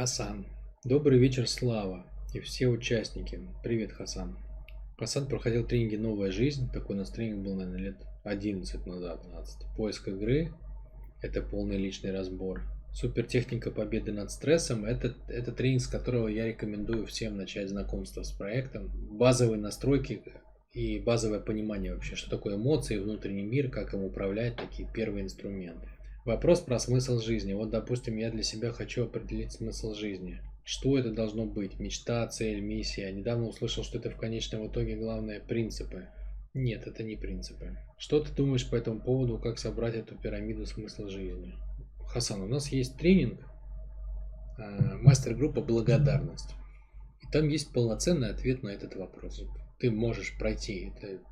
Хасан. Добрый вечер, Слава и все участники. Привет, Хасан. Хасан проходил тренинги «Новая жизнь». Такой у нас тренинг был, наверное, лет 11 назад, 12. Поиск игры – это полный личный разбор. Супертехника победы над стрессом – это, это тренинг, с которого я рекомендую всем начать знакомство с проектом. Базовые настройки и базовое понимание вообще, что такое эмоции, внутренний мир, как им управлять, такие первые инструменты. Вопрос про смысл жизни. Вот, допустим, я для себя хочу определить смысл жизни. Что это должно быть? Мечта, цель, миссия. Я недавно услышал, что это в конечном итоге главное принципы. Нет, это не принципы. Что ты думаешь по этому поводу, как собрать эту пирамиду смысла жизни? Хасан, у нас есть тренинг, э, мастер-группа «Благодарность». И там есть полноценный ответ на этот вопрос. Ты можешь пройти. Это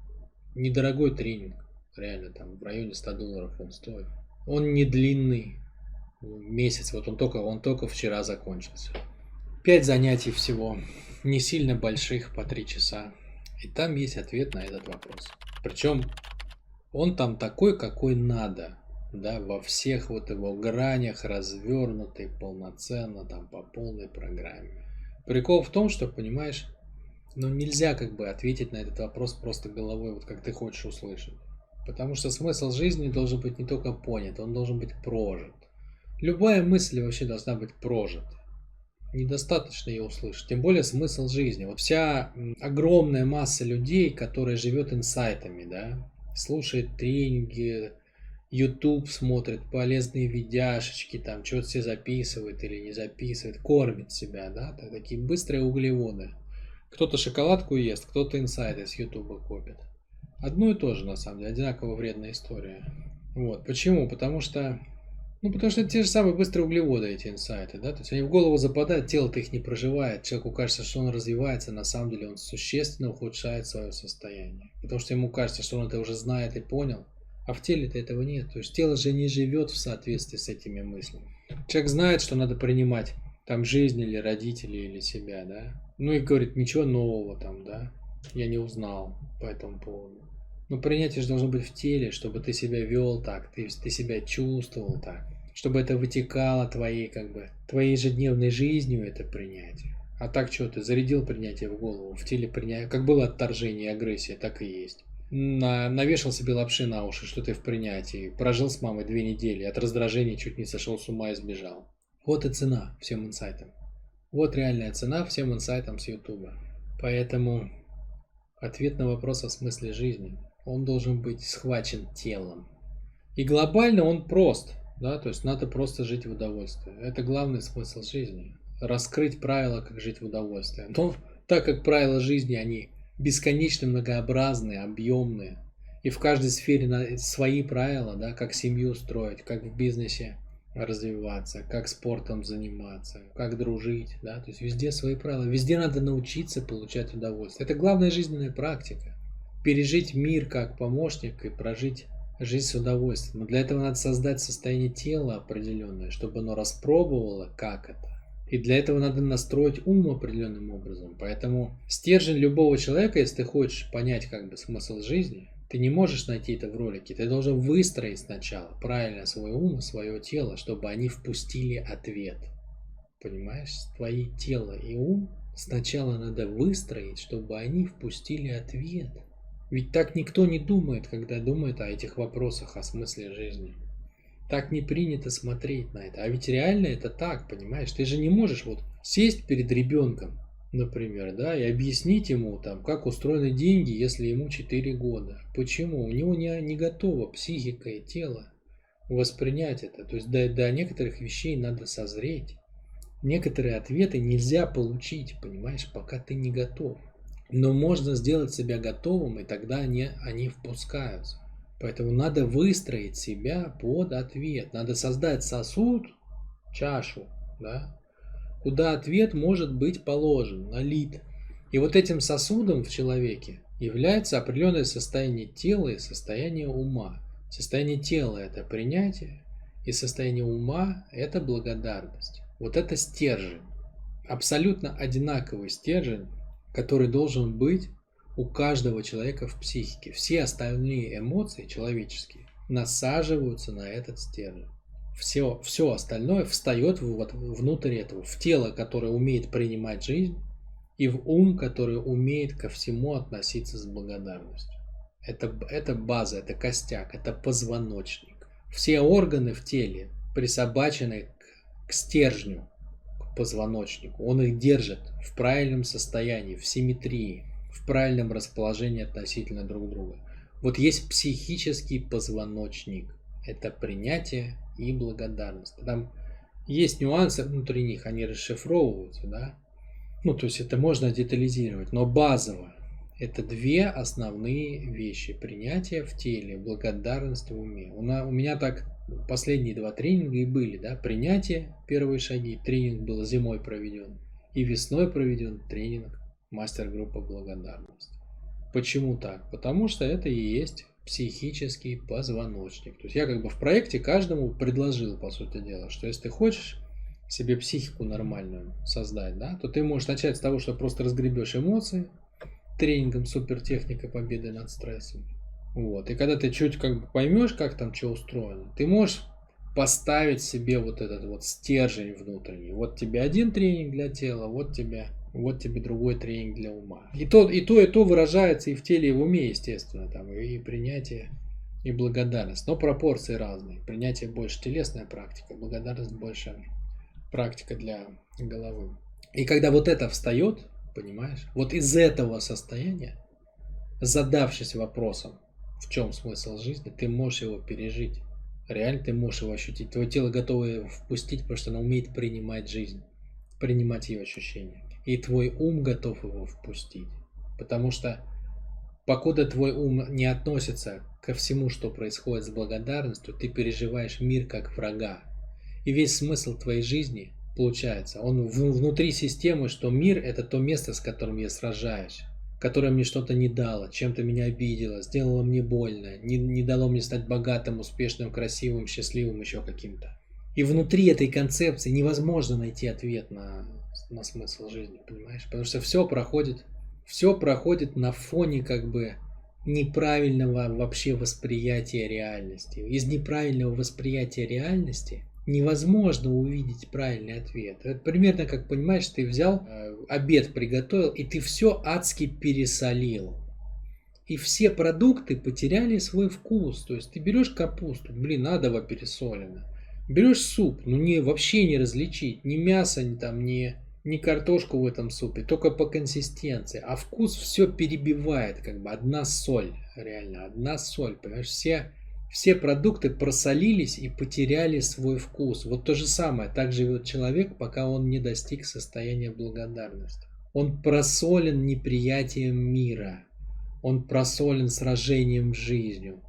недорогой тренинг. Реально, там в районе 100 долларов он стоит. Он не длинный, месяц, вот он только, он только вчера закончился. Пять занятий всего, не сильно больших, по три часа. И там есть ответ на этот вопрос. Причем он там такой, какой надо, да, во всех вот его гранях, развернутый, полноценно, там, по полной программе. Прикол в том, что, понимаешь, ну нельзя как бы ответить на этот вопрос просто головой, вот как ты хочешь услышать. Потому что смысл жизни должен быть не только понят, он должен быть прожит. Любая мысль вообще должна быть прожита. Недостаточно ее услышать. Тем более смысл жизни. Вот вся огромная масса людей, которая живет инсайтами, да, слушает тренинги, YouTube смотрит, полезные видяшечки, там что-то все записывает или не записывает, кормит себя, да, такие быстрые углеводы. Кто-то шоколадку ест, кто-то инсайты с YouTube копит. Одно и то же, на самом деле, одинаково вредная история. Вот. Почему? Потому что ну, потому что это те же самые быстрые углеводы, эти инсайты, да, то есть они в голову западают, тело-то их не проживает, человеку кажется, что он развивается, на самом деле он существенно ухудшает свое состояние, потому что ему кажется, что он это уже знает и понял, а в теле-то этого нет, то есть тело же не живет в соответствии с этими мыслями. Человек знает, что надо принимать там жизнь или родителей или себя, да, ну и говорит, ничего нового там, да, я не узнал по этому поводу. Но принятие же должно быть в теле, чтобы ты себя вел так, ты, ты себя чувствовал так, чтобы это вытекало твоей, как бы, твоей ежедневной жизнью, это принятие. А так что, ты зарядил принятие в голову, в теле принятие, как было отторжение и агрессия, так и есть. На, навешал себе лапши на уши, что ты в принятии, прожил с мамой две недели, от раздражения чуть не сошел с ума и сбежал. Вот и цена всем инсайтам. Вот реальная цена всем инсайтам с Ютуба. Поэтому ответ на вопрос о смысле жизни он должен быть схвачен телом. И глобально он прост, да, то есть надо просто жить в удовольствии. Это главный смысл жизни. Раскрыть правила, как жить в удовольствии. Но так как правила жизни, они бесконечно многообразные, объемные, и в каждой сфере свои правила, да, как семью строить, как в бизнесе развиваться, как спортом заниматься, как дружить, да, то есть везде свои правила, везде надо научиться получать удовольствие. Это главная жизненная практика пережить мир как помощник и прожить жизнь с удовольствием. Но для этого надо создать состояние тела определенное, чтобы оно распробовало, как это. И для этого надо настроить ум определенным образом. Поэтому стержень любого человека, если ты хочешь понять как бы смысл жизни, ты не можешь найти это в ролике. Ты должен выстроить сначала правильно свой ум, свое тело, чтобы они впустили ответ. Понимаешь? Твои тело и ум сначала надо выстроить, чтобы они впустили ответ. Ведь так никто не думает, когда думает о этих вопросах, о смысле жизни. Так не принято смотреть на это. А ведь реально это так, понимаешь? Ты же не можешь вот сесть перед ребенком, например, да, и объяснить ему, там, как устроены деньги, если ему 4 года. Почему? У него не, не готова психика и тело воспринять это. То есть до, до некоторых вещей надо созреть. Некоторые ответы нельзя получить, понимаешь, пока ты не готов. Но можно сделать себя готовым, и тогда они, они впускаются. Поэтому надо выстроить себя под ответ. Надо создать сосуд, чашу, да, куда ответ может быть положен, налит. И вот этим сосудом в человеке является определенное состояние тела и состояние ума. Состояние тела – это принятие, и состояние ума – это благодарность. Вот это стержень. Абсолютно одинаковый стержень который должен быть у каждого человека в психике. Все остальные эмоции человеческие насаживаются на этот стержень. все, все остальное встает вот внутрь этого, в тело, которое умеет принимать жизнь, и в ум, который умеет ко всему относиться с благодарностью. Это, это база, это костяк, это позвоночник. Все органы в теле присобачены к, к стержню, позвоночнику. Он их держит в правильном состоянии, в симметрии, в правильном расположении относительно друг друга. Вот есть психический позвоночник. Это принятие и благодарность. Там есть нюансы внутри них, они расшифровываются, да. Ну, то есть это можно детализировать, но базово это две основные вещи. Принятие в теле, благодарность в уме. У, на, у меня так последние два тренинга и были, да, принятие, первые шаги, тренинг был зимой проведен, и весной проведен тренинг мастер-группа благодарность. Почему так? Потому что это и есть психический позвоночник. То есть я как бы в проекте каждому предложил, по сути дела, что если ты хочешь себе психику нормальную создать, да, то ты можешь начать с того, что просто разгребешь эмоции тренингом супертехника победы над стрессом. Вот. И когда ты чуть как бы поймешь, как там что устроено, ты можешь поставить себе вот этот вот стержень внутренний. Вот тебе один тренинг для тела, вот тебе вот тебе другой тренинг для ума. И то, и то, и то выражается и в теле, и в уме, естественно, там и принятие, и благодарность. Но пропорции разные. Принятие больше телесная практика, благодарность больше практика для головы. И когда вот это встает, понимаешь, вот из этого состояния, задавшись вопросом, в чем смысл жизни, ты можешь его пережить. Реально ты можешь его ощутить. Твое тело готово впустить, потому что оно умеет принимать жизнь, принимать ее ощущения и твой ум готов его впустить. Потому что покуда твой ум не относится ко всему, что происходит с благодарностью, ты переживаешь мир как врага. И весь смысл твоей жизни получается, он внутри системы, что мир это то место, с которым я сражаюсь, которое мне что-то не дало, чем-то меня обидело, сделало мне больно, не, не дало мне стать богатым, успешным, красивым, счастливым, еще каким-то. И внутри этой концепции невозможно найти ответ на на смысл жизни, понимаешь? Потому что все проходит, все проходит на фоне как бы неправильного вообще восприятия реальности. Из неправильного восприятия реальности невозможно увидеть правильный ответ. Это примерно как, понимаешь, ты взял, э, обед приготовил, и ты все адски пересолил. И все продукты потеряли свой вкус. То есть ты берешь капусту, блин, адово пересолено. Берешь суп, ну не, вообще не различить, ни мясо, ни там, ни не картошку в этом супе, только по консистенции. А вкус все перебивает, как бы одна соль, реально, одна соль. Понимаешь, все, все продукты просолились и потеряли свой вкус. Вот то же самое, так живет человек, пока он не достиг состояния благодарности. Он просолен неприятием мира. Он просолен сражением с жизнью.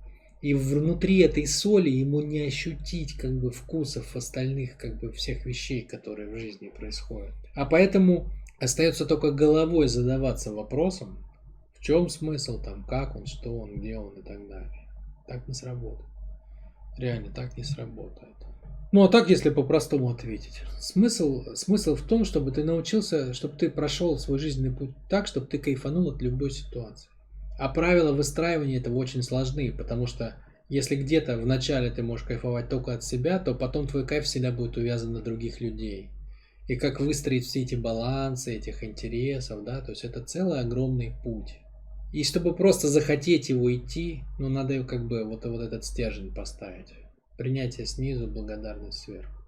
И внутри этой соли ему не ощутить как бы вкусов остальных как бы всех вещей, которые в жизни происходят. А поэтому остается только головой задаваться вопросом, в чем смысл там, как он, что он, где он и так далее. Так не сработает. Реально так не сработает. Ну а так, если по-простому ответить. Смысл, смысл в том, чтобы ты научился, чтобы ты прошел свой жизненный путь так, чтобы ты кайфанул от любой ситуации. А правила выстраивания этого очень сложны, потому что если где-то вначале ты можешь кайфовать только от себя, то потом твой кайф всегда будет увязан на других людей. И как выстроить все эти балансы, этих интересов, да, то есть это целый огромный путь. И чтобы просто захотеть его идти, ну надо как бы вот, вот этот стержень поставить. Принятие снизу, благодарность сверху.